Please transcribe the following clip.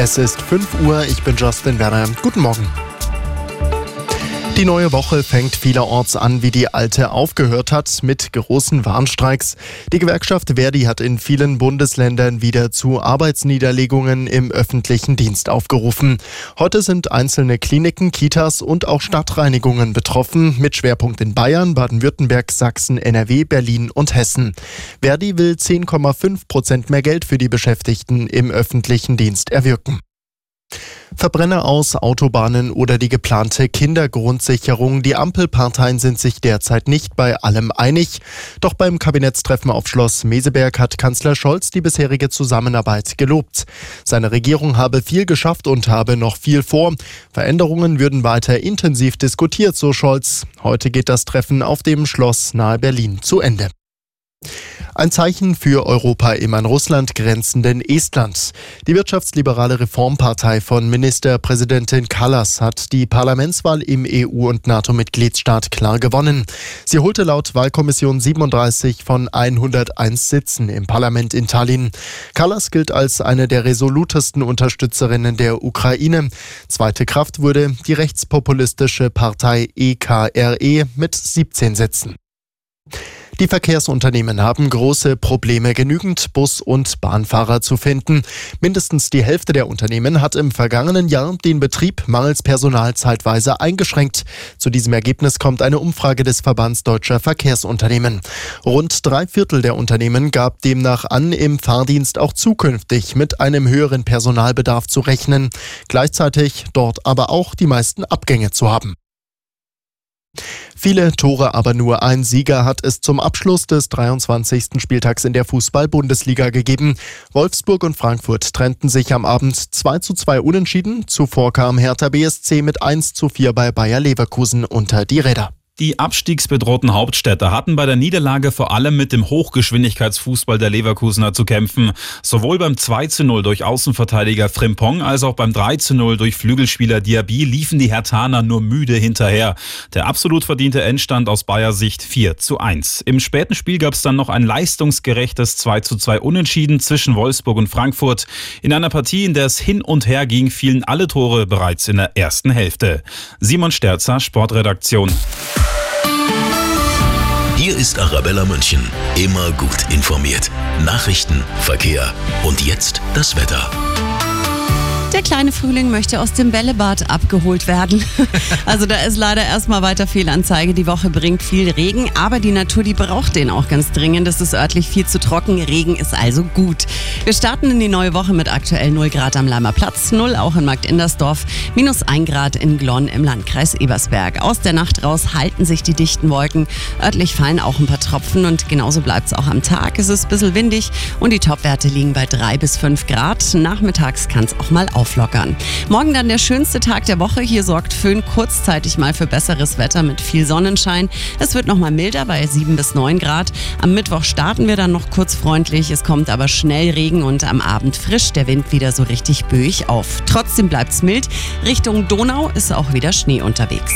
Es ist 5 Uhr, ich bin Justin Werner. Guten Morgen. Die neue Woche fängt vielerorts an, wie die alte aufgehört hat, mit großen Warnstreiks. Die Gewerkschaft Verdi hat in vielen Bundesländern wieder zu Arbeitsniederlegungen im öffentlichen Dienst aufgerufen. Heute sind einzelne Kliniken, Kitas und auch Stadtreinigungen betroffen, mit Schwerpunkt in Bayern, Baden-Württemberg, Sachsen, NRW, Berlin und Hessen. Verdi will 10,5 Prozent mehr Geld für die Beschäftigten im öffentlichen Dienst erwirken. Verbrenner aus Autobahnen oder die geplante Kindergrundsicherung. Die Ampelparteien sind sich derzeit nicht bei allem einig. Doch beim Kabinettstreffen auf Schloss Meseberg hat Kanzler Scholz die bisherige Zusammenarbeit gelobt. Seine Regierung habe viel geschafft und habe noch viel vor. Veränderungen würden weiter intensiv diskutiert, so Scholz. Heute geht das Treffen auf dem Schloss nahe Berlin zu Ende. Ein Zeichen für Europa im an Russland grenzenden Estland. Die wirtschaftsliberale Reformpartei von Ministerpräsidentin Kallas hat die Parlamentswahl im EU- und NATO-Mitgliedsstaat klar gewonnen. Sie holte laut Wahlkommission 37 von 101 Sitzen im Parlament in Tallinn. Kallas gilt als eine der resolutesten Unterstützerinnen der Ukraine. Zweite Kraft wurde die rechtspopulistische Partei EKRE mit 17 Sitzen. Die Verkehrsunternehmen haben große Probleme, genügend Bus- und Bahnfahrer zu finden. Mindestens die Hälfte der Unternehmen hat im vergangenen Jahr den Betrieb mangels Personal zeitweise eingeschränkt. Zu diesem Ergebnis kommt eine Umfrage des Verbands Deutscher Verkehrsunternehmen. Rund drei Viertel der Unternehmen gab demnach an, im Fahrdienst auch zukünftig mit einem höheren Personalbedarf zu rechnen. Gleichzeitig dort aber auch die meisten Abgänge zu haben. Viele Tore, aber nur ein Sieger hat es zum Abschluss des 23. Spieltags in der Fußball-Bundesliga gegeben. Wolfsburg und Frankfurt trennten sich am Abend 2 zu 2 unentschieden. Zuvor kam Hertha BSC mit 1 zu 4 bei Bayer Leverkusen unter die Räder. Die abstiegsbedrohten Hauptstädte hatten bei der Niederlage vor allem mit dem Hochgeschwindigkeitsfußball der Leverkusener zu kämpfen. Sowohl beim 2 zu 0 durch Außenverteidiger Frimpong als auch beim 3 zu 0 durch Flügelspieler Diaby liefen die Hertaner nur müde hinterher. Der absolut verdiente Endstand aus Bayer Sicht 4 zu 1. Im späten Spiel gab es dann noch ein leistungsgerechtes 2 zu 2 Unentschieden zwischen Wolfsburg und Frankfurt. In einer Partie, in der es hin und her ging, fielen alle Tore bereits in der ersten Hälfte. Simon Sterzer, Sportredaktion. Hier ist Arabella München. Immer gut informiert. Nachrichten, Verkehr und jetzt das Wetter. Der kleine Frühling möchte aus dem Bällebad abgeholt werden. Also da ist leider erstmal weiter Fehlanzeige. Die Woche bringt viel Regen, aber die Natur, die braucht den auch ganz dringend. Es ist örtlich viel zu trocken. Regen ist also gut. Wir starten in die neue Woche mit aktuell 0 Grad am Leimer Platz, 0 auch in Marktindersdorf, minus 1 Grad in Glonn im Landkreis Ebersberg. Aus der Nacht raus halten sich die dichten Wolken. Örtlich fallen auch ein paar Tropfen und genauso bleibt es auch am Tag. Es ist ein bisschen windig und die Topwerte liegen bei 3 bis 5 Grad. Nachmittags kann es auch mal auflockern. Morgen dann der schönste Tag der Woche. Hier sorgt Föhn kurzzeitig mal für besseres Wetter mit viel Sonnenschein. Es wird noch mal milder bei 7 bis 9 Grad. Am Mittwoch starten wir dann noch kurz freundlich. Es kommt aber schnell Regen und am Abend frisch der Wind wieder so richtig böig auf. Trotzdem bleibt es mild. Richtung Donau ist auch wieder Schnee unterwegs.